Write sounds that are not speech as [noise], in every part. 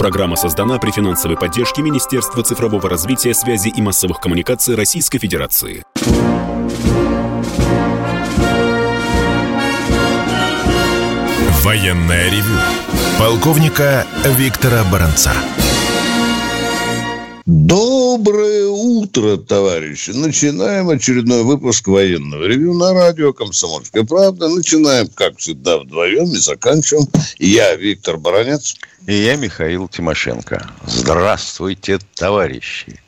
Программа создана при финансовой поддержке Министерства цифрового развития, связи и массовых коммуникаций Российской Федерации. Военная ревю. Полковника Виктора Баранца. Доброе утро, товарищи. Начинаем очередной выпуск военного ревю на радио «Комсомольская правда». Начинаем, как всегда, вдвоем и заканчиваем. Я Виктор Баранец. И я Михаил Тимошенко. Здравствуйте, товарищи.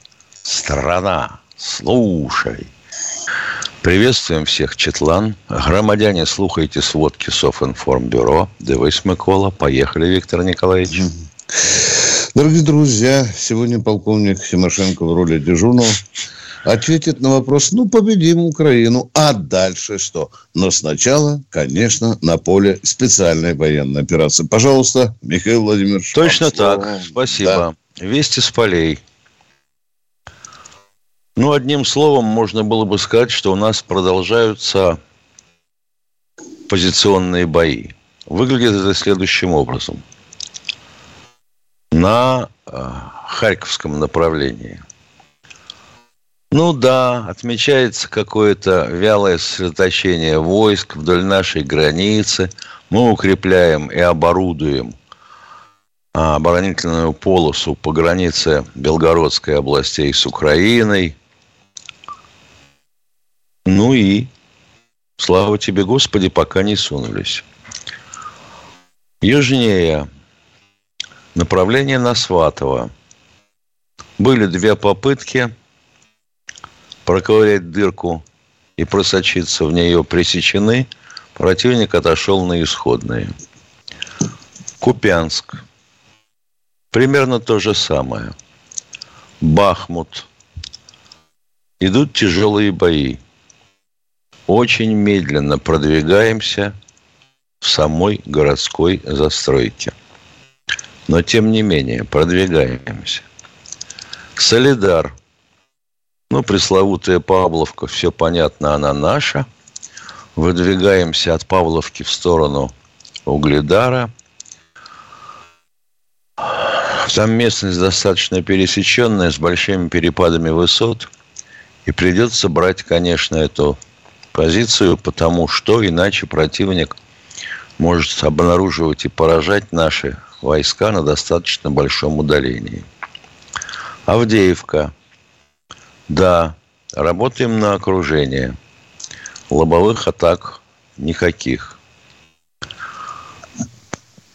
Страна, слушай. Приветствуем всех, Четлан. Громадяне, слухайте сводки Софинформбюро. Дивись, Микола. Поехали, Виктор Николаевич. Дорогие друзья, сегодня полковник Тимошенко в роли дежурного ответит на вопрос, ну, победим Украину, а дальше что? Но сначала, конечно, на поле специальной военной операции. Пожалуйста, Михаил Владимирович. Точно так, спасибо. Да. Вести с полей. Ну, одним словом, можно было бы сказать, что у нас продолжаются позиционные бои. Выглядит это следующим образом – на э, Харьковском направлении. Ну да, отмечается какое-то вялое сосредоточение войск вдоль нашей границы. Мы укрепляем и оборудуем а, оборонительную полосу по границе Белгородской областей с Украиной. Ну и, слава тебе, Господи, пока не сунулись. Южнее направление на Сватово. Были две попытки проковырять дырку и просочиться в нее пресечены. Противник отошел на исходные. Купянск. Примерно то же самое. Бахмут. Идут тяжелые бои. Очень медленно продвигаемся в самой городской застройке. Но, тем не менее, продвигаемся. Солидар. Ну, пресловутая Павловка, все понятно, она наша. Выдвигаемся от Павловки в сторону Угледара. Там местность достаточно пересеченная, с большими перепадами высот. И придется брать, конечно, эту позицию, потому что иначе противник может обнаруживать и поражать наши войска на достаточно большом удалении. Авдеевка. Да, работаем на окружение. Лобовых атак никаких.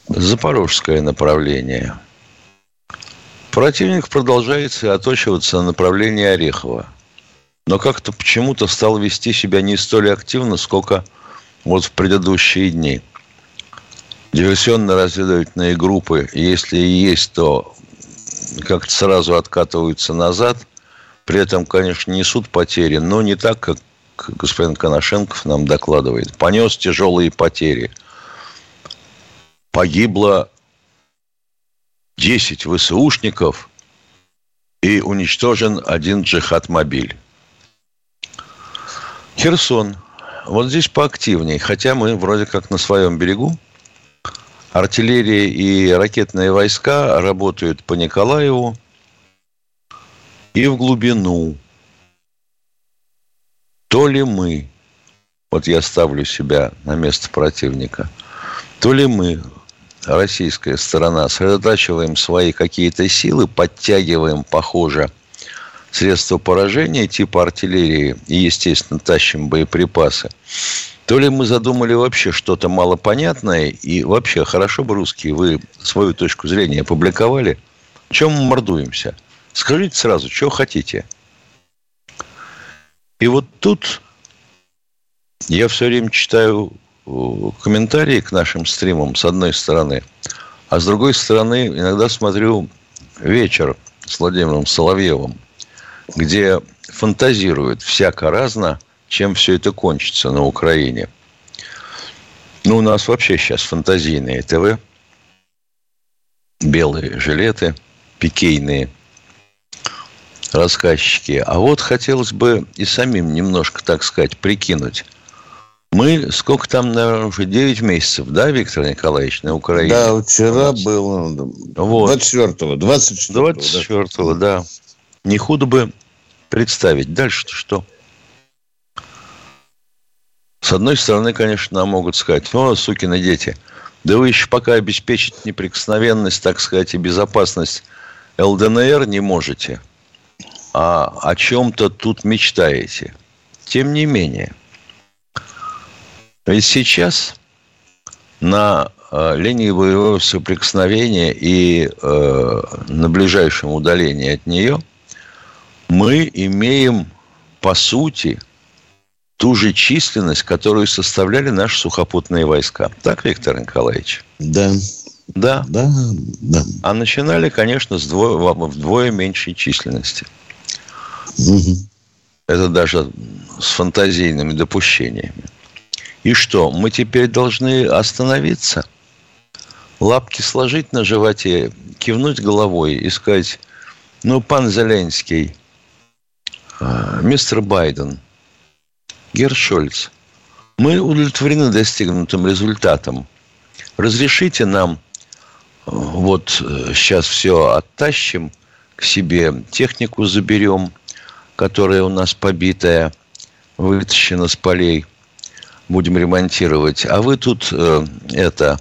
Запорожское направление. Противник продолжает сосредоточиваться на направлении Орехова. Но как-то почему-то стал вести себя не столь активно, сколько вот в предыдущие дни – диверсионно-разведывательные группы, если и есть, то как-то сразу откатываются назад. При этом, конечно, несут потери, но не так, как господин Коношенков нам докладывает. Понес тяжелые потери. Погибло 10 ВСУшников и уничтожен один джихад-мобиль. Херсон. Вот здесь поактивнее, хотя мы вроде как на своем берегу. Артиллерия и ракетные войска работают по Николаеву и в глубину. То ли мы, вот я ставлю себя на место противника, то ли мы, российская сторона, сосредотачиваем свои какие-то силы, подтягиваем, похоже, средства поражения типа артиллерии и, естественно, тащим боеприпасы. То ли мы задумали вообще что-то малопонятное, и вообще хорошо бы русские, вы свою точку зрения опубликовали. Чем мы мордуемся? Скажите сразу, что хотите. И вот тут я все время читаю э, комментарии к нашим стримам с одной стороны, а с другой стороны иногда смотрю вечер с Владимиром Соловьевым, где фантазируют всяко разно – чем все это кончится на Украине. Ну, у нас вообще сейчас фантазийные ТВ, белые жилеты, пикейные рассказчики. А вот хотелось бы и самим немножко, так сказать, прикинуть, Мы, сколько там, наверное, уже 9 месяцев, да, Виктор Николаевич, на Украине? Да, вчера было. Вот. 24-го, 24-го. 24-го, да. да. Не худо бы представить. Дальше-то что? С одной стороны, конечно, могут сказать, ну, сукины дети, да вы еще пока обеспечить неприкосновенность, так сказать, и безопасность ЛДНР не можете, а о чем-то тут мечтаете. Тем не менее, ведь сейчас на э, линии боевого соприкосновения и э, на ближайшем удалении от нее мы имеем, по сути, ту же численность, которую составляли наши сухопутные войска. Так, Виктор Николаевич? Да. Да. Да, да. А начинали, конечно, с двое, вдвое меньшей численности. Угу. Это даже с фантазийными допущениями. И что, мы теперь должны остановиться? Лапки сложить на животе, кивнуть головой и сказать, ну, пан Зеленский, а, мистер Байден, Гершольц, мы удовлетворены достигнутым результатом. Разрешите нам вот сейчас э, все оттащим к себе, технику заберем, которая у нас побитая, вытащена с полей, будем ремонтировать. А вы тут э, это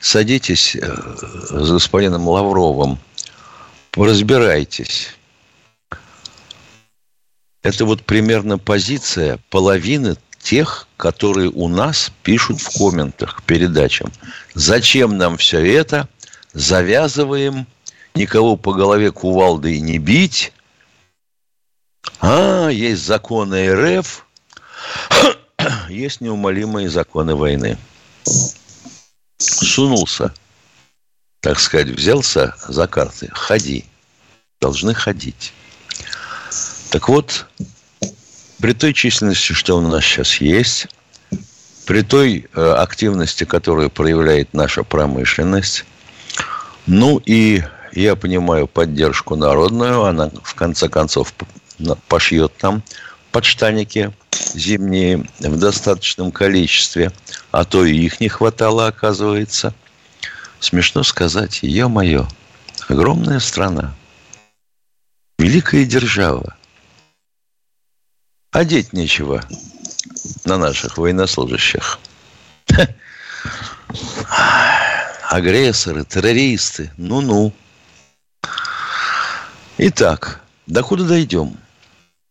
садитесь э, с господином Лавровым, разбирайтесь. Это вот примерно позиция половины тех, которые у нас пишут в комментах к передачам. Зачем нам все это? Завязываем, никого по голове кувалдой не бить. А, есть законы РФ, [coughs] есть неумолимые законы войны. Сунулся, так сказать, взялся за карты. Ходи. Должны ходить. Так вот, при той численности, что у нас сейчас есть, при той э, активности, которую проявляет наша промышленность, ну и я понимаю поддержку народную, она в конце концов пошьет там подштаники зимние в достаточном количестве, а то и их не хватало, оказывается. Смешно сказать, ее-мое, огромная страна, великая держава, Одеть нечего на наших военнослужащих. [laughs] Агрессоры, террористы, ну-ну. Итак, докуда дойдем?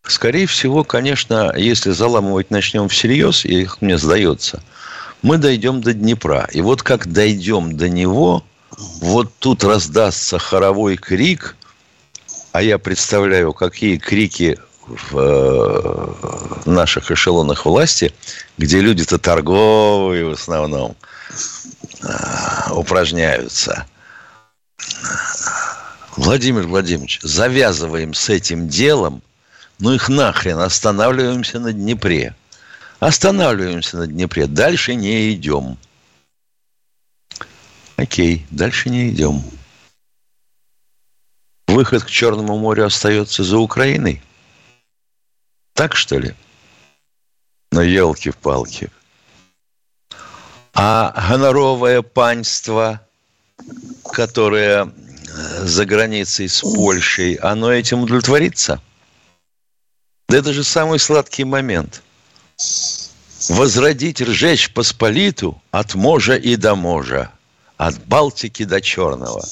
Скорее всего, конечно, если заламывать начнем всерьез, и мне сдается, мы дойдем до Днепра. И вот как дойдем до него, вот тут раздастся хоровой крик, а я представляю, какие крики в э, наших эшелонах власти, где люди-то торговые в основном э, упражняются. Владимир Владимирович, завязываем с этим делом, ну их нахрен, останавливаемся на Днепре. Останавливаемся на Днепре, дальше не идем. Окей, дальше не идем. Выход к Черному морю остается за Украиной – так, что ли? Ну, елки-палки. А гоноровое панство, которое э, за границей с Польшей, оно этим удовлетворится? Да это же самый сладкий момент. Возродить ржечь Посполиту от можа и до можа, от Балтики до Черного.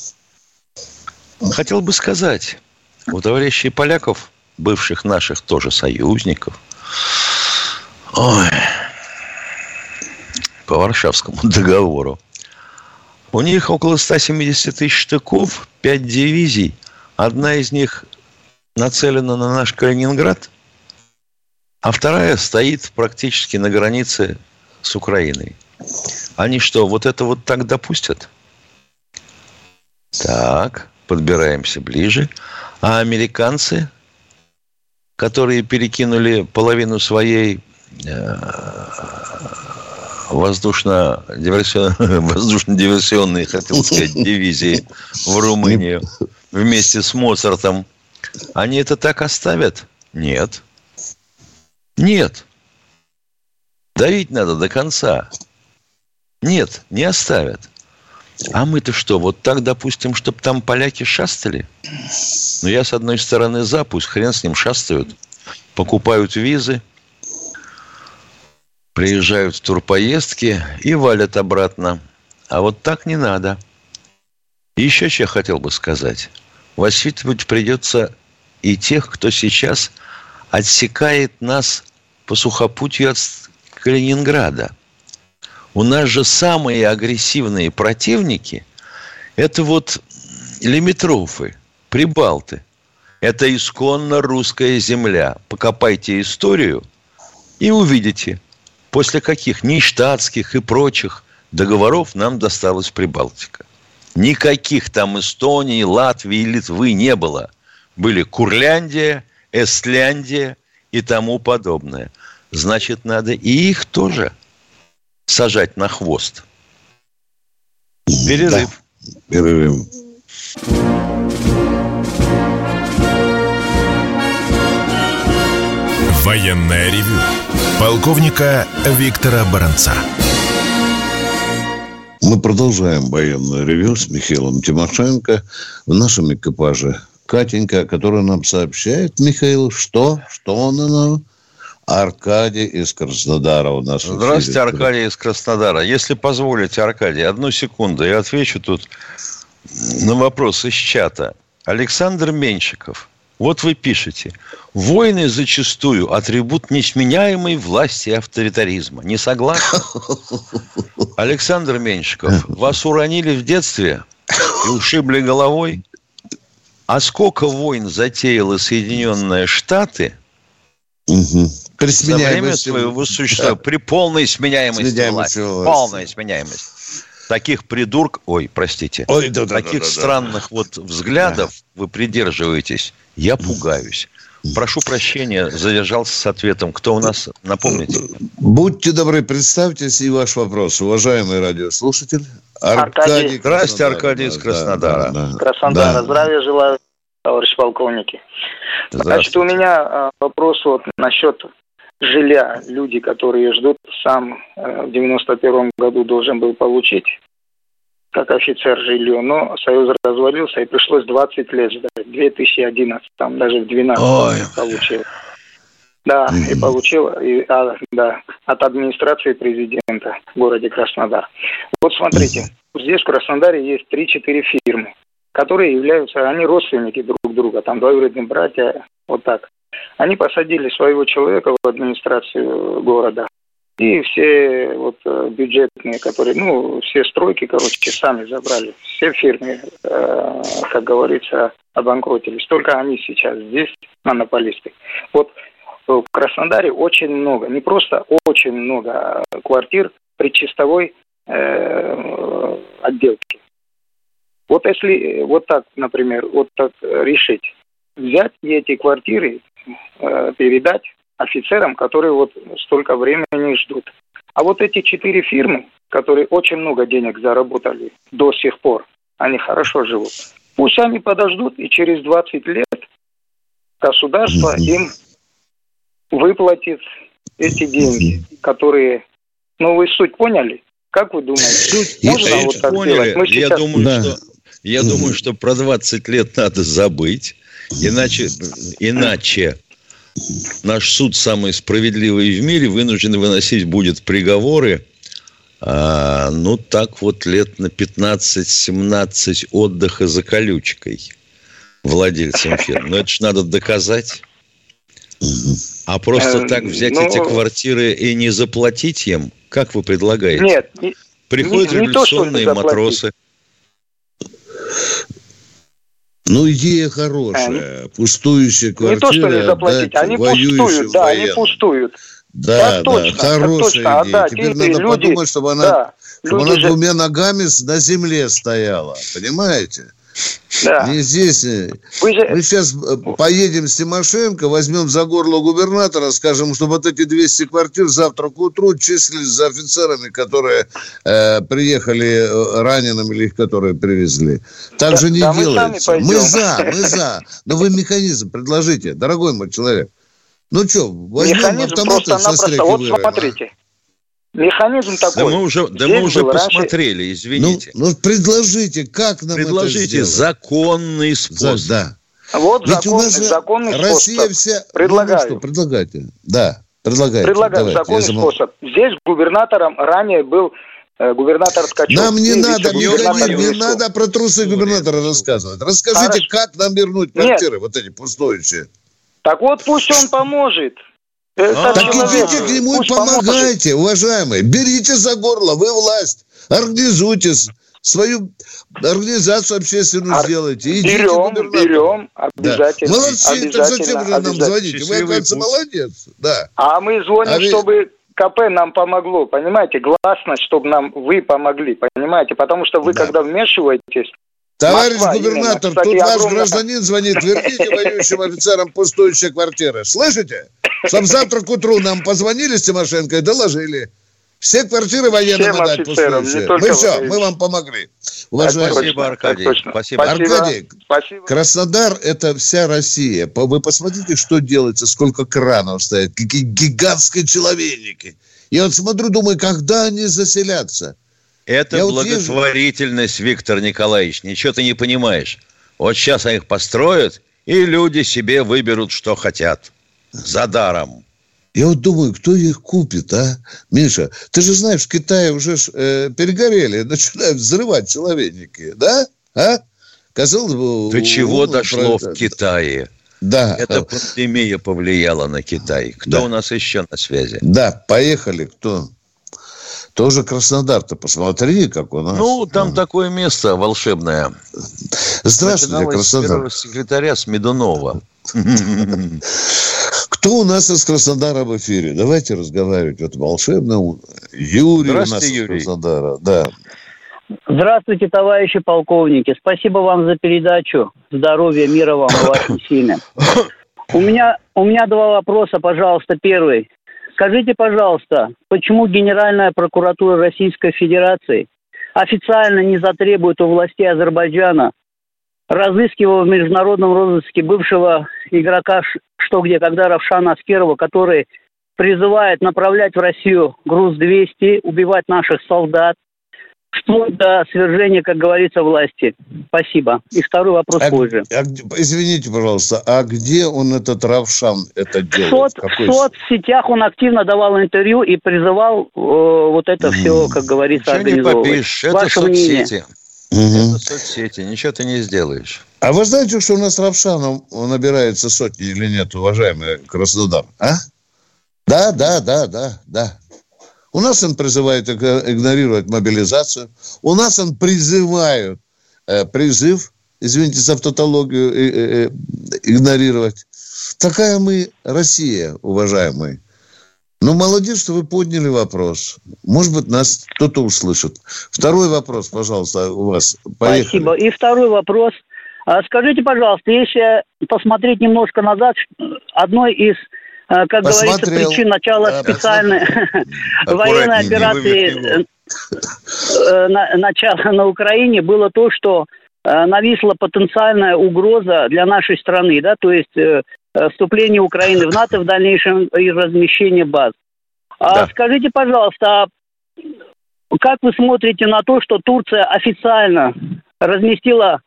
Хотел бы сказать, у товарищей поляков бывших наших тоже союзников. Ой, по Варшавскому [laughs] договору. У них около 170 тысяч штыков, 5 дивизий. Одна из них нацелена на наш Калининград, а вторая стоит практически на границе с Украиной. Они что, вот это вот так допустят? Так, подбираемся ближе. А американцы которые перекинули половину своей э, воздушно-диверсионной, [laughs] воздушно-диверсионной, хотел сказать, [laughs] дивизии в Румынию вместе с Моцартом. Они это так оставят? Нет. Нет. Давить надо до конца. Нет, не оставят. А мы-то что, вот так допустим, чтобы там поляки шастали? Ну, я, с одной стороны, за, пусть хрен с ним шастают. Покупают визы, приезжают в турпоездки и валят обратно. А вот так не надо. Еще что я хотел бы сказать. Воспитывать придется и тех, кто сейчас отсекает нас по сухопутью от Калининграда. У нас же самые агрессивные противники – это вот лимитрофы, прибалты. Это исконно русская земля. Покопайте историю и увидите, после каких нештатских и прочих договоров нам досталась Прибалтика. Никаких там Эстонии, Латвии, Литвы не было. Были Курляндия, Эстляндия и тому подобное. Значит, надо и их тоже сажать на хвост. Перерыв. Да, перерыв. Военная ревю. Полковника Виктора Баранца. Мы продолжаем военное ревю с Михаилом Тимошенко. В нашем экипаже Катенька, которая нам сообщает, Михаил, что? Что он нам? Аркадий из Краснодара у нас. Здравствуйте, Аркадий из Краснодара. Если позволите, Аркадий, одну секунду, я отвечу тут на вопрос из чата. Александр Меньшиков. Вот вы пишете. Войны зачастую атрибут несменяемой власти и авторитаризма. Не согласны? [laughs] Александр Меньшиков, вас уронили в детстве и ушибли головой? А сколько войн затеяла Соединенные Штаты угу. При за время своего существования, да. при полной сменяемости, сменяемости власти. Полная сменяемость. Таких придурк, ой, простите, ой, да, таких да, да, странных да. вот взглядов да. вы придерживаетесь, я пугаюсь. Прошу прощения, задержался с ответом. Кто у нас? Напомните. Будьте добры, представьтесь и ваш вопрос. Уважаемый радиослушатель. Аркадий. Здрасте, Аркадий из Краснодара. Да, да, Краснодара. Да. Здравия желаю, товарищ полковники. Значит, у меня а, вопрос вот насчет жилья. Люди, которые ждут, сам э, в 91 году должен был получить как офицер жилье, но Союз развалился и пришлось 20 лет ждать. 2011, там даже в 12 Ой. получил. Да, и получил и, а, да, от администрации президента в городе Краснодар. Вот смотрите, здесь в Краснодаре есть 3-4 фирмы, которые являются, они родственники друг друга, там двоюродные братья, вот так. Они посадили своего человека в администрацию города. И все вот э, бюджетные, которые, ну, все стройки, короче, сами забрали. Все фирмы, э, как говорится, обанкротились. Только они сейчас здесь, монополисты. Вот в Краснодаре очень много, не просто очень много квартир при чистовой э, отделке. Вот если вот так, например, вот так решить, взять эти квартиры, э, передать офицерам, которые вот столько времени ждут. А вот эти четыре фирмы, которые очень много денег заработали до сих пор, они хорошо живут. Пусть они подождут, и через 20 лет государство им выплатит эти деньги, которые... Ну, вы суть поняли? Как вы думаете? Суть можно вот так поняли. сделать? Мы сейчас... Я думаю, да. что я думаю, что про 20 лет надо забыть, иначе, иначе наш суд самый справедливый в мире вынужден выносить будет приговоры, а, ну, так вот лет на 15-17 отдыха за колючкой владельцам фирм. Но это же надо доказать. А просто эм, так взять ну, эти квартиры и не заплатить им, как вы предлагаете? Нет. Приходят не, революционные не то, матросы. Ну, идея хорошая. А, Пустующая квартира. Не то, что не заплатить, они пустуют, да, военным. они пустуют. Да, да, точно, хорошая точно. идея. Отдать. Теперь надо люди, подумать, чтобы она, да, чтобы она же... двумя ногами на земле стояла. Понимаете? Да. Не здесь. Э, Вы же... Мы сейчас э, поедем с Тимошенко, возьмем за горло губернатора, скажем, чтобы вот эти 200 квартир завтра к утру числились за офицерами, которые э, приехали э, ранеными или их которые привезли. Так да, же не да, делается. Мы, мы за, мы за. Но вы механизм предложите, дорогой мой человек. Ну что, возьмем механизм автоматы со Вот смотрите. Механизм такой. Да мы уже, да мы уже посмотрели, раньше... извините. Ну, ну, предложите, как нам Предложите это законный способ. Да. Вот Ведь законный, у нас же законный Россия способ. вся... Предлагаю. Ну, что, предлагайте. Да, предлагайте. Предлагаю Давайте, законный замол... способ. Здесь губернатором ранее был э, губернатор Ткачев. Нам не надо, Михаил, не надо про трусы губернатора рассказывать. Расскажите, Хорошо. как нам вернуть квартиры, Нет. вот эти пустующие. Так вот, пусть он поможет. А, так идите к нему и помогайте, поможет. уважаемые. Берите за горло, вы власть. Организуйтесь. Свою организацию общественную Ар... сделайте. Идите берем, берем, обязательно. Да. Молодцы, обязательно, так зачем же нам звоните? Вы, оказывается, молодец. Да. А мы звоним, а чтобы КП нам помогло, понимаете? Гласность, чтобы нам вы помогли, понимаете? Потому что вы, да. когда вмешиваетесь, Товарищ Москва, губернатор, именно, кстати, тут ваш огромное... гражданин звонит, верните воюющим офицерам пустующие квартиры. Слышите? Чтоб завтра к утру нам позвонили с Тимошенко и доложили. Все квартиры военным Всем отдать пустующие. Мы все, мы вам помогли. Уважаемый. Спасибо, Аркадий. Спасибо. Аркадий, Спасибо. Краснодар – это вся Россия. Вы посмотрите, что делается, сколько кранов стоят, какие гигантские человейники. Я вот смотрю, думаю, когда они заселятся? Это Я благотворительность, вот Виктор Николаевич. Ничего ты не понимаешь. Вот сейчас они их построят, и люди себе выберут, что хотят. За даром. Я вот думаю, кто их купит, а? Миша, ты же знаешь, в Китае уже э, перегорели, [laughs] начинают взрывать человечники, да? А? Казалось бы... До чего дошло про... в Китае? Да. Эта пандемия повлияла на Китай. Кто да. у нас еще на связи? Да, поехали. Кто? Тоже Краснодар-то посмотри, как у нас. Ну, там а. такое место волшебное. Здравствуйте, Краснодар. С секретаря Смедунова. [laughs] Кто у нас из Краснодара в эфире? Давайте разговаривать. Вот волшебно. Юрий у нас Юрий. из Краснодара. Да. Здравствуйте, товарищи полковники. Спасибо вам за передачу. Здоровья, мира вам, вашей [coughs] семье. У меня, у меня два вопроса, пожалуйста. Первый. Скажите, пожалуйста, почему Генеральная прокуратура Российской Федерации официально не затребует у властей Азербайджана, разыскивая в международном розыске бывшего игрока «Что, где, когда» Равшана Аскерова, который призывает направлять в Россию груз-200, убивать наших солдат, вплоть до свержения, как говорится, власти. Спасибо. И второй вопрос а, позже. А, извините, пожалуйста, а где он, этот Равшан, это делает? В, в соцсетях он активно давал интервью и призывал э, вот это все, как говорится, Ничего организовывать. не попишешь, это Ваше соцсети. Мнение? Это соцсети, ничего ты не сделаешь. А вы знаете, что у нас Равшанов набирается сотни или нет, уважаемый Краснодар? А? Да, да, да, да, да. У нас он призывает игнорировать мобилизацию. У нас он призывает э, призыв, извините за автотологию, э, э, игнорировать. Такая мы Россия, уважаемые. Ну, молодец, что вы подняли вопрос. Может быть, нас кто-то услышит. Второй вопрос, пожалуйста, у вас. Поехали. Спасибо. И второй вопрос. А скажите, пожалуйста, если посмотреть немножко назад, одной из Э, как Посмотрел. говорится, причин начала да, специальной [laughs] военной операции э, э, начала на Украине было то, что нависла потенциальная угроза для нашей страны, да, то есть вступление Украины в НАТО в дальнейшем и размещение баз. А да. скажите, пожалуйста, а как вы смотрите на то, что Турция официально разместила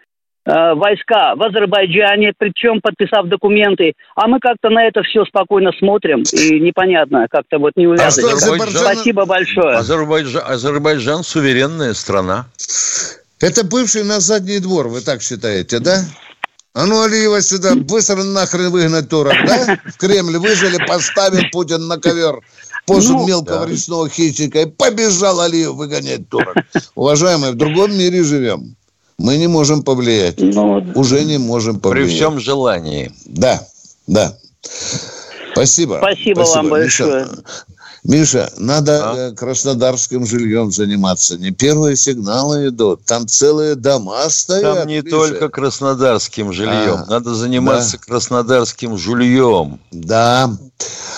Э, войска в Азербайджане, причем подписав документы. А мы как-то на это все спокойно смотрим, и непонятно, как-то вот не увязывать. А Азербайджан... Спасибо большое. Азербайджан, Азербайджан суверенная страна. Это бывший на задний двор, вы так считаете, да? А ну, Алиева сюда, быстро нахрен выгнать турок, да? В Кремль выжили, поставил Путин на ковер позу ну, мелкого да. речного хищника и побежал Алиев выгонять турок. Уважаемые, в другом мире живем. Мы не можем повлиять. Ну, Уже не можем повлиять. При всем желании. Да, да. Спасибо. Спасибо, Спасибо вам большое. Миша, Миша, надо а? Краснодарским жильем заниматься. Не первые сигналы идут. Там целые дома стоят. Там не Миша. только краснодарским жильем. А, надо заниматься да. краснодарским жильем. Да.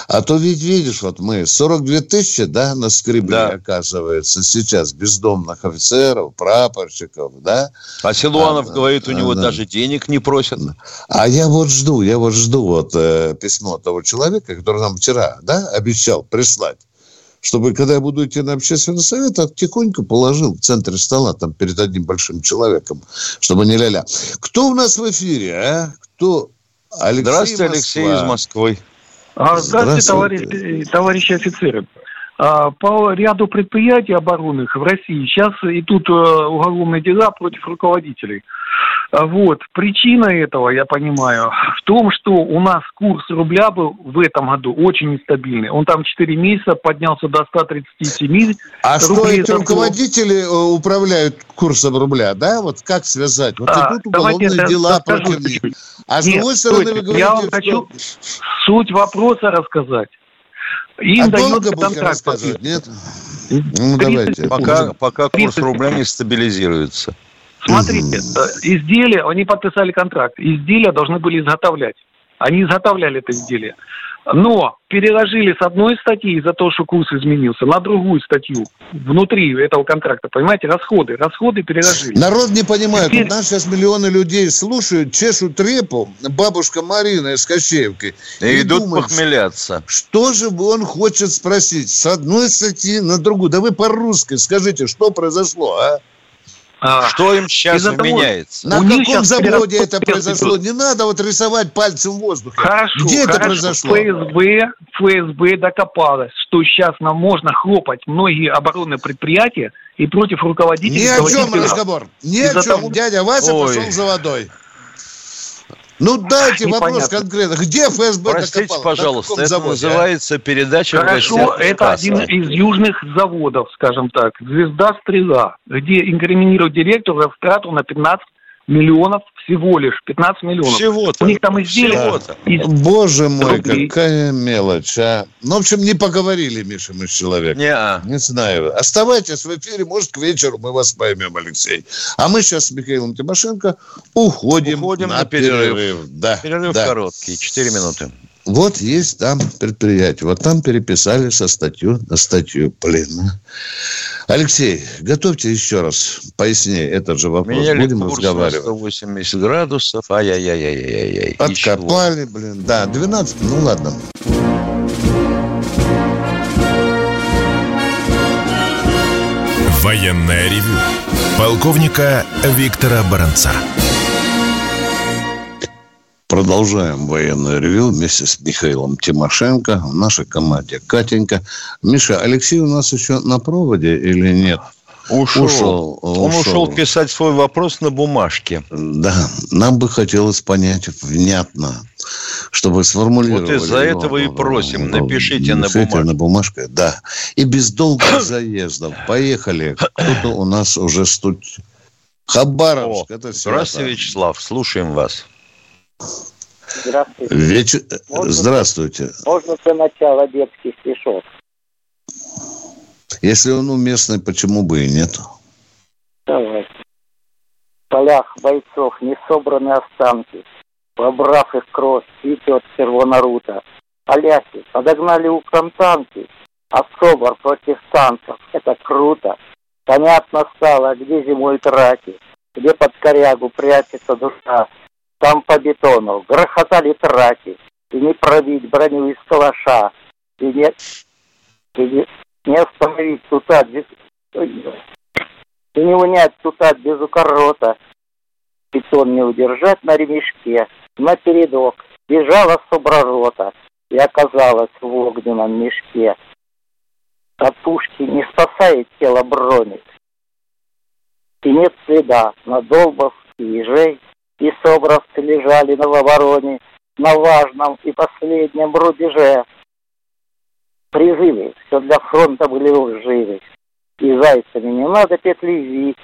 А то ведь видишь, вот мы 42 тысячи, да, на скребли, да. оказывается, сейчас бездомных офицеров, прапорщиков, да. А Силуанов а, говорит, у него да. даже денег не просят. А я вот жду, я вот жду вот э, письмо того человека, который нам вчера, да, обещал прислать чтобы, когда я буду идти на общественный совет, тихонько положил в центре стола, там, перед одним большим человеком, чтобы не ля-ля. Кто у нас в эфире, а? Кто? Алексей Здравствуйте, Москва. Алексей из Москвы. А, здравствуйте, здравствуйте. Товарищ, товарищи офицеры. А, по ряду предприятий оборонных в России сейчас идут э, уголовные дела против руководителей. А вот. Причина этого, я понимаю, в том, что у нас курс рубля был в этом году очень нестабильный. Он там 4 месяца поднялся до 137 А что эти руководители э, управляют курсом рубля, да? Вот как связать? Вот а, идут уголовные дела против них. А с другой стороны вы говорите, Я вам что... хочу суть вопроса рассказать. Им а долго будет рассказывать, нет? Ну, давайте. Пока, пока курс рубля не стабилизируется. Смотрите, э, изделия, они подписали контракт, изделия должны были изготовлять. Они изготовляли это изделие. Но переложили с одной статьи из-за того, что курс изменился, на другую статью внутри этого контракта. Понимаете, расходы. Расходы переложили. Народ не понимает. Теперь... У нас сейчас миллионы людей слушают, чешут репу, бабушка Марина из Кощеевки. И, и идут думают, похмеляться. Что же он хочет спросить? С одной статьи на другую. Да вы по-русски скажите, что произошло, а? А, что им сейчас меняется? На каком заводе это произошло? Не надо вот рисовать пальцем в воздухе. Хорошо, Где хорошо. это произошло? ФСБ, ФСБ докопалось, что сейчас нам можно хлопать многие оборонные предприятия и против руководителей... Ни о чем разговор. Ни о чем. Того... Дядя Вася Ой. пошел за водой. Ну, дайте Непонятно. вопрос конкретно. Где ФСБ Простите, докопало? пожалуйста, это заводе, называется а? передача Хорошо, это один из южных заводов, скажем так. «Звезда Стрела», где инкриминирует директора страту на 15 миллионов всего лишь. 15 миллионов. Всего-то. У них там изделия... Из... Боже мой, рублей. какая мелочь, а. Ну, в общем, не поговорили, Миша, мы с человеком. Не, -а. не знаю. Оставайтесь в эфире, может, к вечеру мы вас поймем, Алексей. А мы сейчас с Михаилом Тимошенко уходим, уходим на, на перерыв. перерыв. Да, перерыв да. короткий, 4 минуты. Вот есть там предприятие. Вот там переписали со статью на статью. Блин. Алексей, готовьте еще раз пояснее этот же вопрос. Меняли Будем курс разговаривать. 180 градусов. Ай-яй-яй-яй-яй. Откопали, блин. Да, 12. Ну ладно. Военная ревю. Полковника Виктора Баранца. Продолжаем военное ревю вместе с Михаилом Тимошенко, в нашей команде Катенька. Миша, Алексей у нас еще на проводе или нет? Ушел. ушел. Он ушел. ушел писать свой вопрос на бумажке. Да, нам бы хотелось понять внятно, чтобы сформулировать. Вот из-за этого и просим, напишите, на бумажке. на бумажке, да. И без долгих [coughs] заездов. Поехали. Кто-то у нас уже студ... Хабаровск. О, это Здравствуйте, Вячеслав, слушаем вас. Здравствуйте. Веч... Можно, Здравствуйте. Можно для начала детский стишок? Если он уместный, почему бы и нет? Давайте. В полях бойцов не собраны останки. Побрав их кровь, цветет червонорута. Поляки подогнали у танки, а собор против танков. Это круто. Понятно стало, где зимой траки, где под корягу прячется душа, там по бетону. Грохотали траки, и не пробить броню из калаша, и не, и не, не остановить тута без... И не унять тута без укорота. Бетон не удержать на ремешке, на передок. Бежала собророта и оказалась в огненном мешке. От пушки не спасает тело броник, и нет следа на долбов и ежей, и собравцы лежали на вороне на важном и последнем рубеже. Призывы все для фронта были лживы, и зайцами не надо петли вить,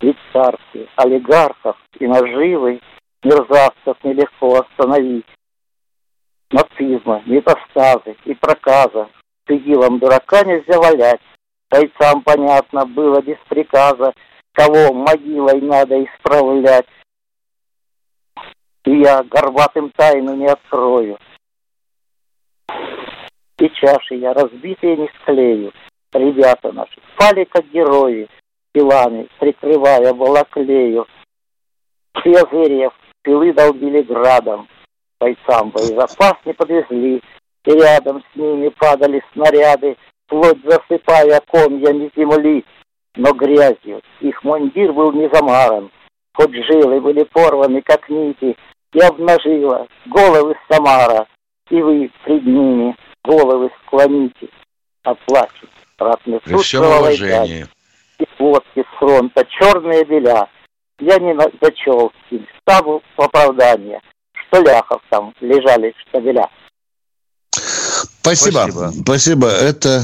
ведь царские олигархов и наживы мерзавцев нелегко остановить. Нацизма, метастазы и проказа с игилом дурака нельзя валять. Бойцам, понятно, было без приказа, кого могилой надо исправлять и я горбатым тайну не открою. И чаши я разбитые не склею. Ребята наши пали как герои, пилами прикрывая балаклею. Все зверев пилы долбили градом, бойцам боезапас не подвезли, и рядом с ними падали снаряды, вплоть засыпая комьями земли, но грязью. Их мундир был не замаран, хоть жилы были порваны, как нити, и обнажила головы Самара, и вы пред ними головы склоните, оплачут ратный При всем уважении. И водки с фронта, черные беля. Я не зачел им ставу оправдания, что ляхов там лежали штабеля. Спасибо. Спасибо. Спасибо. Это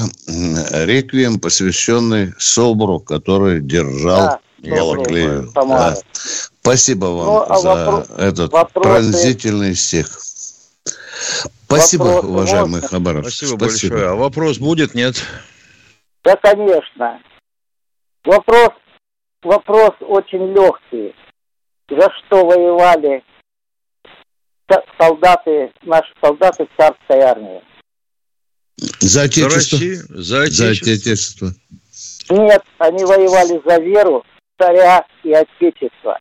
реквием, посвященный Собору, который держал да, Балаклею. Да. Спасибо вам ну, а за вопрос, этот вопросы... пронзительный стих. Спасибо, вопрос уважаемый Хабаров. Спасибо, Спасибо большое. А вопрос будет, нет? Да, конечно. Вопрос, вопрос очень легкий. За что воевали солдаты, наши солдаты царской армии? За отечество. За, Россию, за отечество. За отечество. Нет, они воевали за веру, царя и отечество.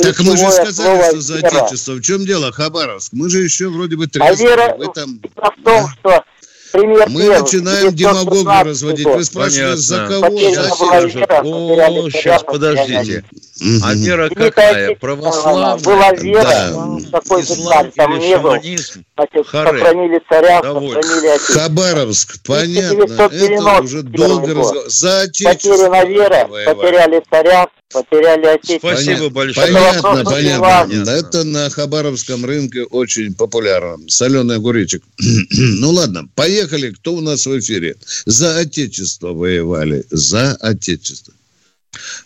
Так мы же сказали, что за отечество. В чем дело, Хабаровск? Мы же еще вроде бы трезвые. А вера в этом... в том, что пример Мы первый. начинаем демагогию разводить. Вы спрашиваете, за кого? О, сейчас, подождите. А вера какая? Православная? Была вера, да. такой Ислам там не был. Значит, сохранили царя, сохранили отечество. Хабаровск, понятно. Это уже долго разговор. За отечество. Потеряна вера, потеряли царя, потеряли отечество. Спасибо большое. Понятно, понятно. понятно. Это на Хабаровском рынке очень популярно. Соленый огуречек. [clears throat] ну ладно, поехали. Кто у нас в эфире? За отечество воевали. За отечество.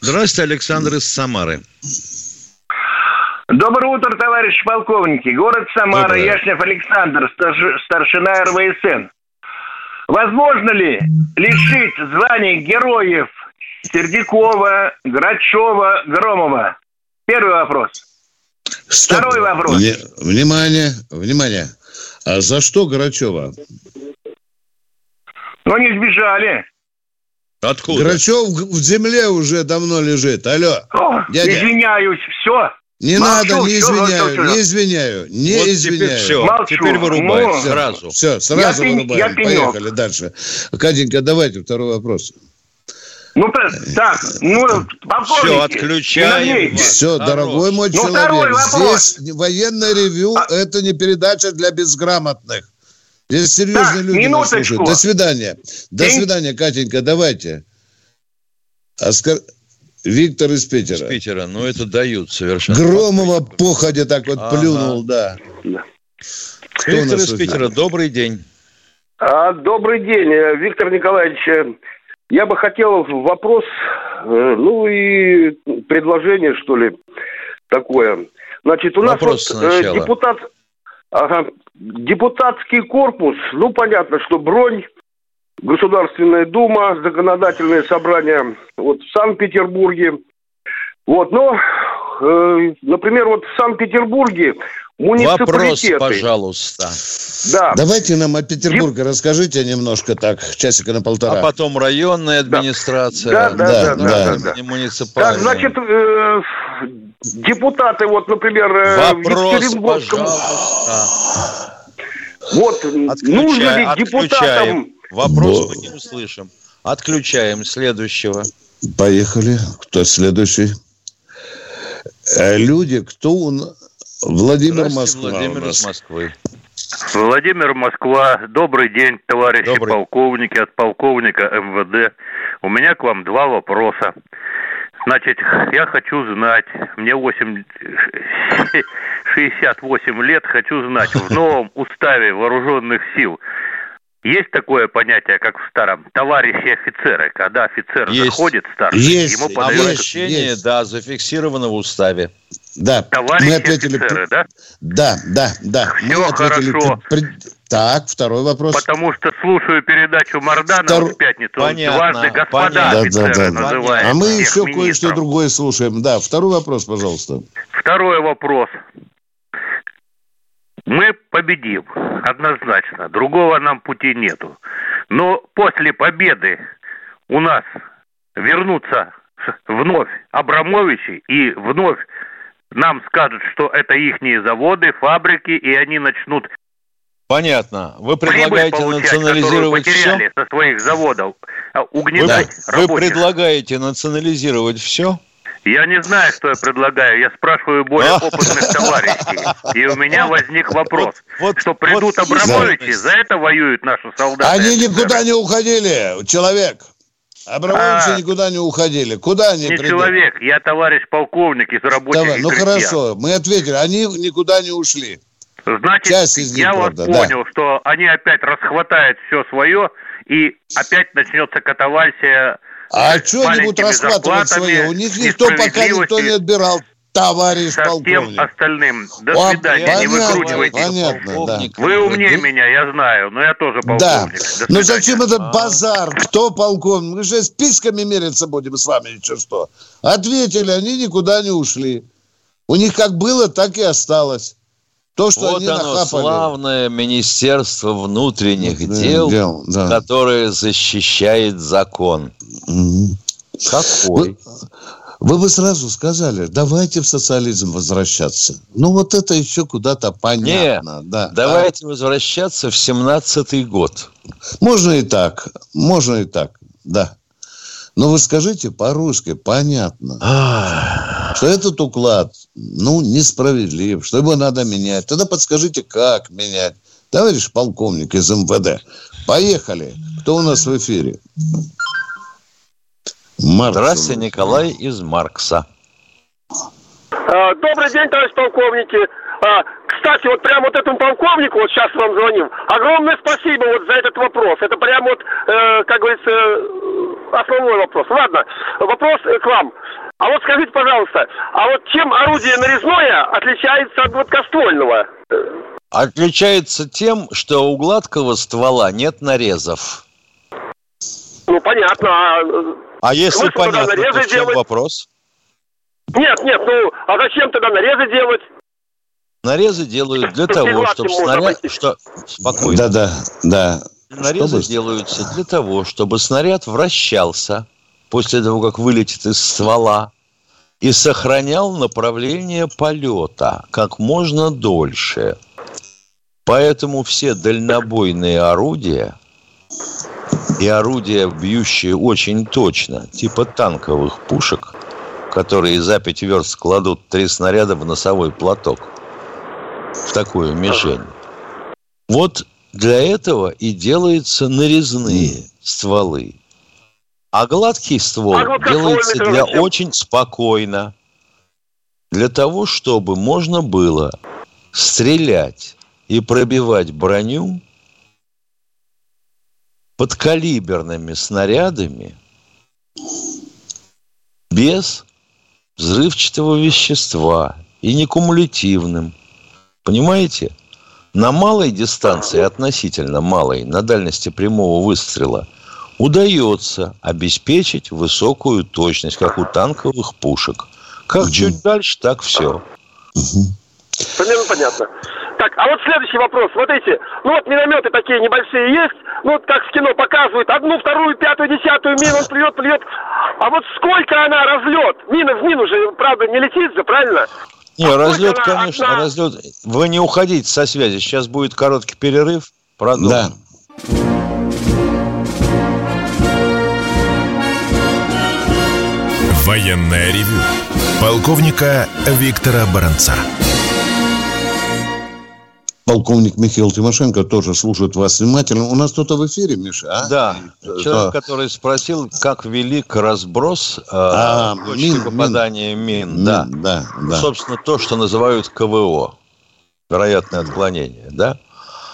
Здравствуйте, Александр из Самары. Доброе утро, товарищи полковники. Город Самара, Доброе. Яшнев Александр, старшина РВСН. Возможно ли лишить званий героев Сердякова, Грачева, Громова? Первый вопрос. Стоп. Второй вопрос. Внимание, внимание. А за что Грачева? Ну, они сбежали. Откуда? Грачев в земле уже давно лежит. Алло. О, дядя. Извиняюсь, все. Не Молчу, надо, не извиняю, все, не извиняю, не вот извиняю. Теперь все, Молчу. теперь вырубай ну, сразу. Все, сразу я вырубаем. Я Поехали дальше. Катенька, давайте второй вопрос. Ну, так, ну, Все, отключаем. Все, Хорош. дорогой мой ну, человек, здесь военное ревю а... – это не передача для безграмотных. Здесь серьезные так, люди минуточку. нас слушают. До свидания. До День... свидания, Катенька, давайте. Оскар... Виктор из Питера. Из Питера, ну это дают совершенно. Громова походя так вот ага. плюнул, да. да. Виктор из Питера, добрый день. А, добрый день, э, Виктор Николаевич. Э, я бы хотел вопрос, э, ну и предложение, что ли, такое. Значит, у вопрос нас вот депутат, ага, депутатский корпус, ну понятно, что бронь, Государственная Дума, законодательное собрание вот в Санкт-Петербурге. Вот, но, э, например, вот в Санкт-Петербурге муниципалитеты... Вопрос, пожалуйста. Да. Давайте нам о Петербурге Деп... расскажите немножко так, часика на полтора. А потом районная администрация. Да, да, да. да, да, да, да. Муниципальная. Так, значит, э, депутаты, вот, например, э, Вопрос, пожалуйста. Вот, Отключай, нужно ли депутатам Вопрос мы не услышим. Отключаем следующего. Поехали. Кто следующий? Э, люди, кто он? Владимир Москва. Владимир из Москвы. Владимир Москва. Добрый день, товарищи Добрый. полковники, от полковника МВД. У меня к вам два вопроса. Значит, я хочу знать, мне 8, 68 лет, хочу знать, в новом уставе вооруженных сил есть такое понятие, как в старом, товарищи офицеры, когда офицер есть. заходит старший, есть. ему подают... Обращение, есть. да, зафиксировано в уставе. Да, товарищи мы ответили... офицеры, да? Да, да, да. Все мы ответили... хорошо. Так, второй вопрос. Потому что слушаю передачу Мордана Втор... в пятницу. Понятно, дважды господа понятно. да, да, да. А мы еще кое-что другое слушаем. Да, второй вопрос, пожалуйста. Второй вопрос. Мы победим, однозначно. Другого нам пути нету. Но после победы у нас вернутся вновь Абрамовичи и вновь нам скажут, что это ихние заводы, фабрики, и они начнут Понятно. Вы предлагаете национализировать все? со своих заводов. А угнетать вы, вы предлагаете национализировать все? Я не знаю, что я предлагаю. Я спрашиваю более опытных товарищей. И у меня возник вопрос, вот, что придут вот, Абрамовичи, за это воюют наши солдаты. Они никуда не уходили, человек. Абрамовичи а, никуда не уходили. Куда они Не придут? человек, я товарищ полковник из рабочих Давай, Ну крестьян. хорошо, мы ответили. Они никуда не ушли. Значит, Часть из них, я правда, вот понял, да. что они опять расхватают все свое, и опять начнется катавальсия а что они будут расхватывать свое? У них никто пока никто не отбирал товарищ со полковник. всем остальным. До вот, свидания, понятно, не выкручивайтесь. Понятно, да. Вы умнее да. меня, я знаю, но я тоже полковник. Да. Но зачем этот базар? Кто полковник? Мы же списками мериться будем с вами, еще что. Ответили, они никуда не ушли. У них как было, так и осталось. То, что вот они оно, нахапали. славное Министерство внутренних дел, дел да. которое защищает закон. Угу. Какой? Вы, бы сразу сказали, давайте в социализм возвращаться. Ну, вот это еще куда-то понятно. Нет, да. давайте а? возвращаться в семнадцатый год. Можно и так, можно и так, да. Но вы скажите по-русски, понятно, что этот уклад, ну, несправедлив, что его надо менять. Тогда подскажите, как менять. Товарищ полковник из МВД, поехали. Кто у нас в эфире? Маркс. Здравствуйте, Николай из Маркса. А, добрый день, товарищ полковники. А, кстати, вот прямо вот этому полковнику, вот сейчас вам звоним, огромное спасибо вот за этот вопрос. Это прямо вот, э, как говорится, основной вопрос. Ладно, вопрос к вам. А вот скажите, пожалуйста, а вот чем орудие нарезное отличается от гладкоствольного? Отличается тем, что у гладкого ствола нет нарезов. Ну, понятно. А, а если понятно, то в чем делать? вопрос? Нет, нет, ну, а зачем тогда нарезы делать? Нарезы делают для того, чтобы снаряд... Что... Спокойно. Да, да, да. Нарезы чтобы... делаются для того, чтобы снаряд вращался после того, как вылетит из ствола и сохранял направление полета как можно дольше. Поэтому все дальнобойные орудия и орудия, бьющие очень точно, типа танковых пушек, которые за пять верст кладут три снаряда в носовой платок – в такую мишень. Вот для этого и делаются нарезные стволы. А гладкий ствол а делается для очень спокойно. Для того, чтобы можно было стрелять и пробивать броню подкалиберными снарядами без взрывчатого вещества и не кумулятивным. Понимаете? На малой дистанции, относительно малой, на дальности прямого выстрела, удается обеспечить высокую точность, как у танковых пушек. Как угу. чуть дальше, так все. Угу. Примерно понятно. Так, а вот следующий вопрос. Смотрите, ну вот минометы такие небольшие есть, ну вот как в кино показывают, одну, вторую, пятую, десятую мину он плюет, плюет. А вот сколько она разлет? Мина в мину же, правда, не летит же, правильно? Не, а разлет, конечно, одна... разлет. Вы не уходите со связи. Сейчас будет короткий перерыв. Продолжим. Да. Военная ревю. Полковника Виктора Баранца полковник Михаил Тимошенко тоже слушает вас внимательно. У нас кто-то в эфире, Миша, а? Да. Человек, который спросил, как велик разброс э, а, мин, попадания мин. мин. Да. да, да. Собственно, то, что называют КВО. Вероятное отклонение, да?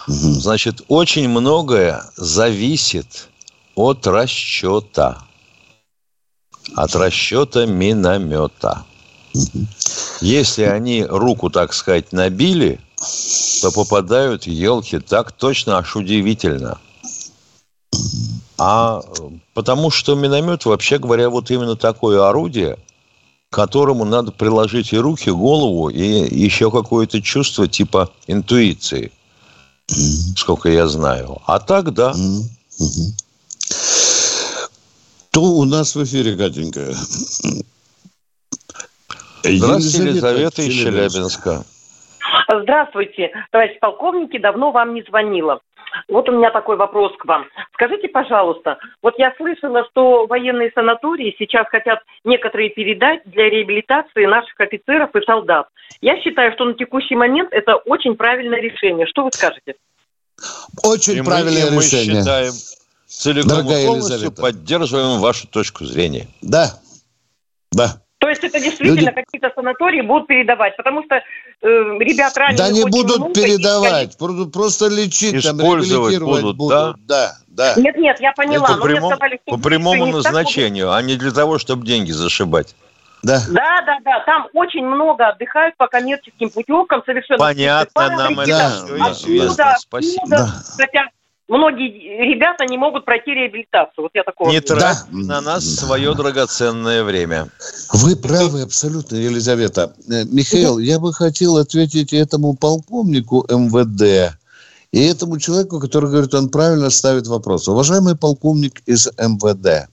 Угу. Значит, очень многое зависит от расчета. От расчета миномета. Если они руку, так сказать, набили – то попадают елки так точно, аж удивительно. А потому что миномет, вообще говоря, вот именно такое орудие, которому надо приложить и руки, голову, и еще какое-то чувство типа интуиции. Сколько я знаю. А так, да. Кто у нас в эфире, Катенька? [laughs] Здравствуйте, Елизавета из Челябинска. Здравствуйте, товарищ полковники, давно вам не звонила. Вот у меня такой вопрос к вам. Скажите, пожалуйста, вот я слышала, что военные санатории сейчас хотят некоторые передать для реабилитации наших офицеров и солдат. Я считаю, что на текущий момент это очень правильное решение. Что вы скажете? Очень и правильное мы, решение. Мы считаем, целиком Дорогая и полностью Елизавета. поддерживаем вашу точку зрения. Да, да. То есть это действительно Люди... какие-то санатории будут передавать, потому что э, ребят ранее... Да не будут много, передавать, и... просто лечить, там, реабилитировать будут, будут. Да? да, да. Нет, нет, я поняла. по, прямом, сказали, по прямому назначению, будут... а не для того, чтобы деньги зашибать. Да. да, да, да. Там очень много отдыхают по коммерческим путевкам совершенно. Понятно, нам это все известно. Спасибо. Да. Хотя многие ребята не могут пройти реабилитацию. Вот я такого. Не трать да. на нас свое драгоценное время. Вы правы абсолютно, Елизавета. Э, Михаил, я бы хотел ответить этому полковнику МВД и этому человеку, который говорит, он правильно ставит вопрос. Уважаемый полковник из МВД,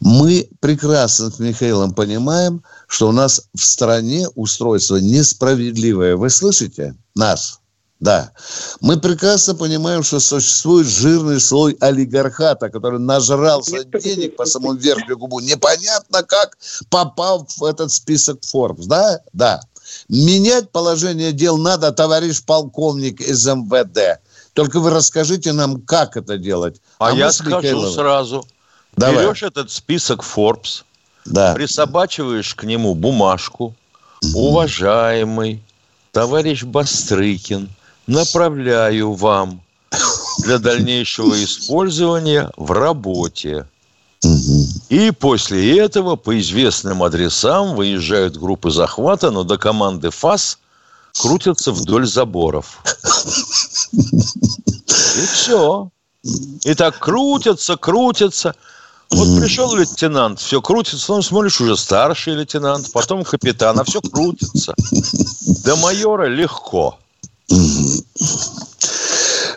мы прекрасно с Михаилом понимаем, что у нас в стране устройство несправедливое. Вы слышите нас? Да. Мы прекрасно понимаем, что существует жирный слой олигархата, который нажрался денег по самому верхнюю губу. Непонятно как попал в этот список Forbes. Да? Да. Менять положение дел надо, товарищ полковник из МВД. Только вы расскажите нам, как это делать. А, а я скажу Михаиловым... сразу. Давай. Берешь этот список Forbes, да. присобачиваешь к нему бумажку, уважаемый товарищ Бастрыкин – направляю вам для дальнейшего использования в работе. И после этого по известным адресам выезжают группы захвата, но до команды ФАС крутятся вдоль заборов. И все. И так крутятся, крутятся. Вот пришел лейтенант, все крутится, он смотришь, уже старший лейтенант, потом капитан, а все крутится. До майора легко.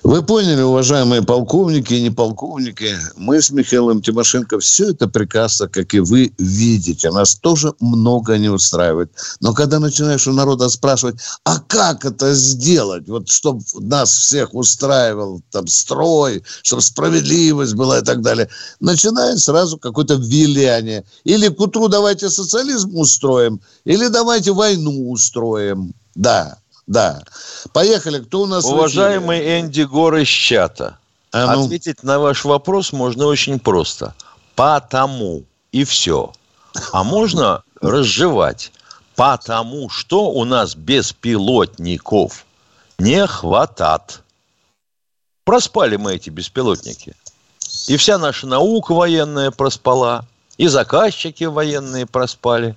Вы поняли, уважаемые полковники и не полковники, мы с Михаилом Тимошенко все это прекрасно, как и вы, видите. Нас тоже много не устраивает. Но когда начинаешь у народа спрашивать, а как это сделать, вот чтобы нас всех устраивал там строй, чтобы справедливость была и так далее, начинает сразу какое-то виляние. Или к утру давайте социализм устроим, или давайте войну устроим. Да, да. Поехали. Кто у нас? Уважаемый Энди Гор из чата. А ну? Ответить на ваш вопрос можно очень просто. Потому. И все. А можно разжевать. Потому что у нас беспилотников не хватает. Проспали мы эти беспилотники. И вся наша наука военная проспала. И заказчики военные проспали.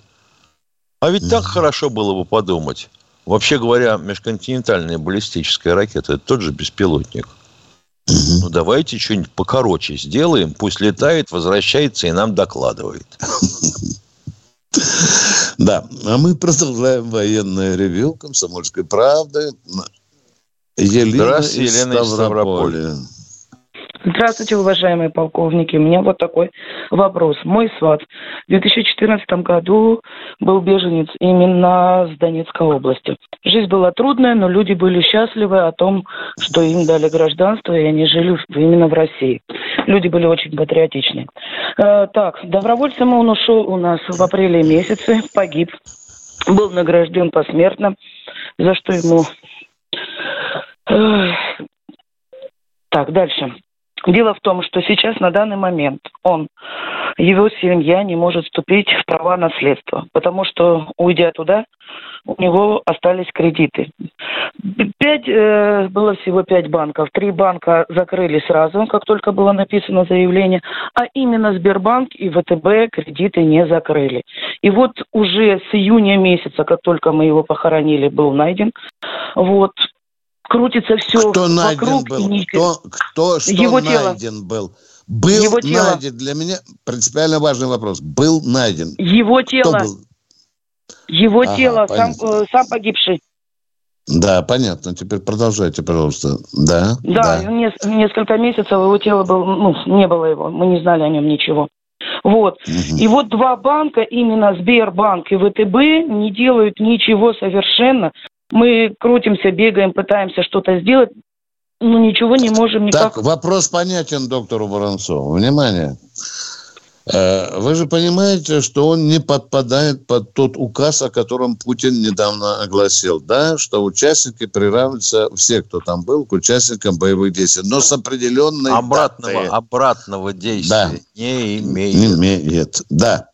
А ведь так хорошо было бы подумать. Вообще говоря, межконтинентальная баллистическая ракета – это тот же беспилотник. Ну, давайте что-нибудь покороче сделаем. Пусть летает, возвращается и нам докладывает. [laughs] Да, а мы продолжаем военное ревю «Комсомольской правды». Елена Здравствуйте, Елена из Ставрополя. Здравствуйте, уважаемые полковники. У меня вот такой вопрос. Мой сват в 2014 году был беженец именно с Донецкой области. Жизнь была трудная, но люди были счастливы о том, что им дали гражданство, и они жили именно в России. Люди были очень патриотичны. Э, так, добровольцем он ушел у нас в апреле месяце, погиб. Был награжден посмертно, за что ему... Так, дальше. Дело в том, что сейчас на данный момент он, его семья не может вступить в права наследства, потому что, уйдя туда, у него остались кредиты. Пять, э, было всего пять банков. Три банка закрыли сразу, как только было написано заявление, а именно Сбербанк и ВТБ кредиты не закрыли. И вот уже с июня месяца, как только мы его похоронили, был найден. Вот крутится все кто вокруг. Был? И... Кто, кто, что его найден тело. был? Был его найден. Тело. Для меня принципиально важный вопрос. Был найден. Его тело. Кто был? Его ага, тело, сам, э, сам погибший. Да, понятно. Теперь продолжайте, пожалуйста. Да. Да, да. несколько месяцев его тело было, ну, не было его. Мы не знали о нем ничего. Вот. Угу. И вот два банка, именно Сбербанк и ВТБ, не делают ничего совершенно Мы крутимся, бегаем, пытаемся что-то сделать, но ничего не можем никак. Так, вопрос понятен доктору Воронцову. Внимание. Э, вы же понимаете, что он не подпадает под тот указ, о котором Путин недавно огласил, да, что участники приравниваются, все, кто там был, к участникам боевых действий, но с определенной обратного, датой. обратного действия да. не имеет. Не имеет, да.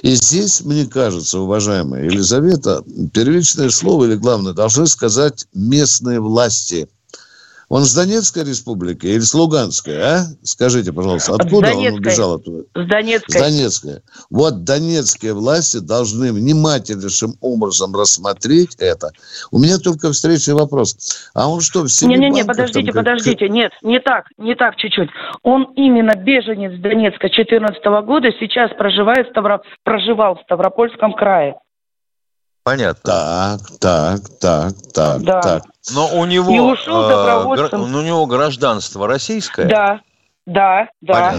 И здесь, мне кажется, уважаемая Елизавета, первичное слово или главное должны сказать местные власти – он с Донецкой республики или с Луганской, а? Скажите, пожалуйста, откуда он убежал оттуда? С Донецкой. С Донецкой. Вот донецкие власти должны внимательнейшим образом рассмотреть это. У меня только встречный вопрос. А он что, в Не-не-не, подождите, там, подождите. Нет, не так, не так чуть-чуть. Он именно беженец Донецка 2014 года, сейчас проживает, Ставро... проживал в Ставропольском крае. Понятно. Так, так, так, так, да. так. Но у него, и ушел э, гра- у него гражданство российское? Да, да, да.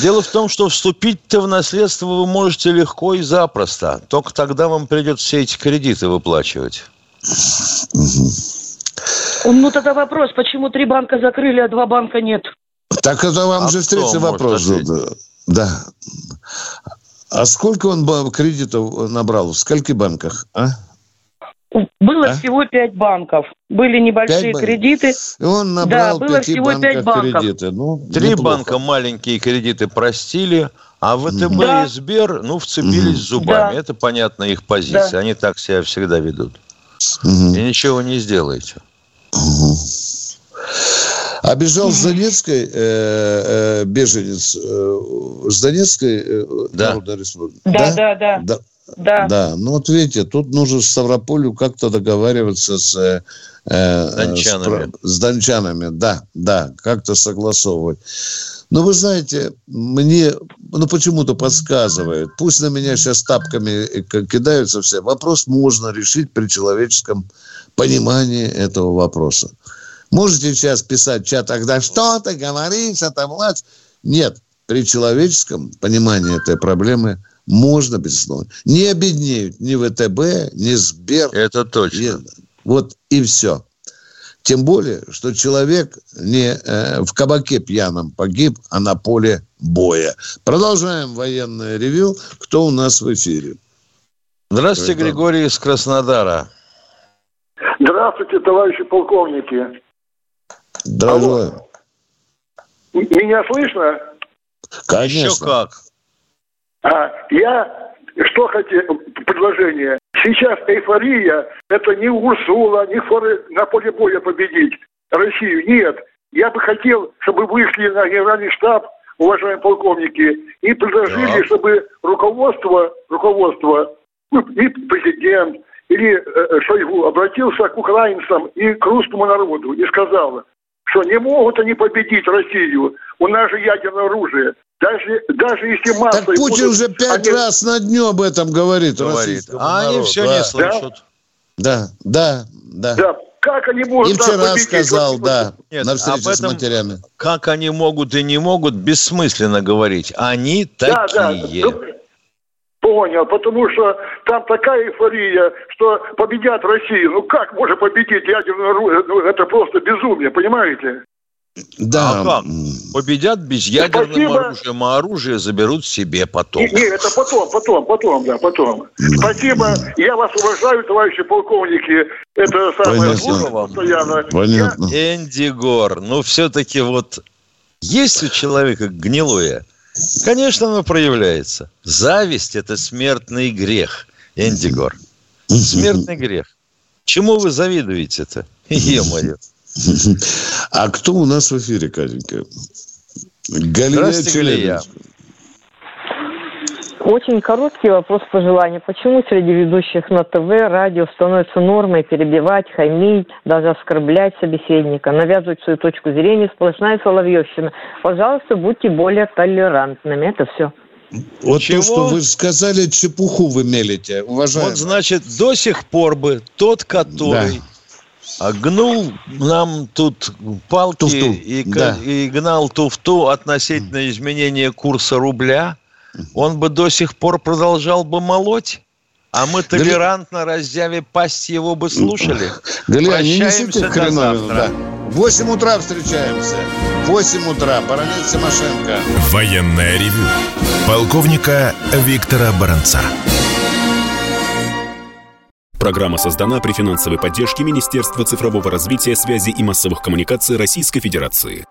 Дело в том, что вступить-то в наследство вы можете легко и запросто. Только тогда вам придется все эти кредиты выплачивать. Ну, тогда вопрос, почему три банка закрыли, а два банка нет? Так это вам а же встречный вопрос. Да. А сколько он кредитов набрал? В скольких банках? А? Было а? всего пять банков. Были небольшие кредиты. И он набрал да, было всего пять банков. кредиты. Ну, Три неплохо. банка маленькие кредиты простили, а ВТБ да. и Сбер, ну, вцепились зубами. Да. Это понятно их позиция. Да. Они так себя всегда ведут. Угу. И ничего не сделаете. Угу. А бежал с Донецкой э, э, беженец э, с Донецкой э, да. Народной Республики. Да, да, да. да. Да. да, ну вот видите, тут нужно с Ставрополю как-то договариваться с, э, э дончанами. С, с дончанами, да, да, как-то согласовывать. Но вы знаете, мне, ну почему-то подсказывает, пусть на меня сейчас тапками кидаются все, вопрос можно решить при человеческом понимании этого вопроса. Можете сейчас писать в чат тогда, что ты говоришь, это власть. Нет, при человеческом понимании этой проблемы можно, безусловно. Не обеднеют ни ВТБ, ни Сбер. Это точно. И, вот и все. Тем более, что человек не э, в кабаке пьяном погиб, а на поле боя. Продолжаем военное ревю. Кто у нас в эфире? Здравствуйте, Григорий из Краснодара. Здравствуйте, товарищи полковники. Здравствуй. Меня слышно? Конечно. Еще как. А, я что хотел, предложение. Сейчас эйфория, это не Урсула, не Форы на поле боя победить Россию. Нет. Я бы хотел, чтобы вышли на генеральный штаб, уважаемые полковники, и предложили, да. чтобы руководство, руководство, ну, и президент, или э, Шойгу обратился к украинцам и к русскому народу и сказал, что не могут они победить Россию. У нас же ядерное оружие. Даже, даже если масса... Так Путин будут, уже пять они... раз на дню об этом говорит. говорит. А они все да. не слышат. Да, да, да. Да, как они могут... И вчера сказал, да, Нет, на встрече с матерями. Как они могут и не могут, бессмысленно говорить. Они такие. Да, да. Понял, потому что там такая эйфория, что победят Россию. Ну как может победить ядерное оружие? Ну это просто безумие, понимаете? Да. А как? Победят без ядерным Спасибо. оружием, а оружие заберут себе потом. Не, не, это потом, потом, потом, да, потом. Спасибо. Я вас уважаю, товарищи полковники. Это самое Понятно. постоянно. Понятно. Я... Энди Гор, ну все-таки вот есть у человека гнилое – Конечно, оно проявляется. Зависть – это смертный грех, Эндигор. Смертный грех. Чему вы завидуете-то? Е-мое. А кто у нас в эфире, Катенька? Галия Здравствуйте, очень короткий вопрос пожелания. Почему среди ведущих на ТВ, радио становится нормой перебивать, хамить, даже оскорблять собеседника, навязывать свою точку зрения, сплошная соловьевщина? Пожалуйста, будьте более толерантными. Это все. Вот Чего? то, что вы сказали, чепуху вы мелите, уважаемый. Вот, значит, до сих пор бы тот, который да. гнул нам тут палки туфту. И, да. и гнал туфту относительно изменения курса рубля – он бы до сих пор продолжал бы молоть? А мы толерантно, Гали... разъяве пасть его бы слушали. Галия, не несите хреновину, да. В 8 утра встречаемся. В 8 утра. Баронет Тимошенко. Военное ревю. Полковника Виктора Баранца. Программа создана при финансовой поддержке Министерства цифрового развития, связи и массовых коммуникаций Российской Федерации.